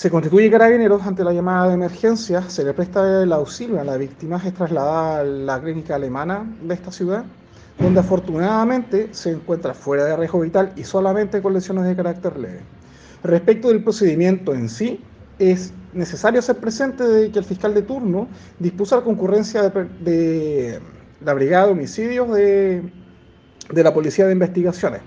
Se constituye carabineros ante la llamada de emergencia, se le presta el auxilio a la víctima, es trasladada a la clínica alemana de esta ciudad, donde afortunadamente se encuentra fuera de riesgo vital y solamente con lesiones de carácter leve. Respecto del procedimiento en sí, es necesario ser presente de que el fiscal de turno dispuso la concurrencia de, de la Brigada de Homicidios de, de la Policía de Investigaciones.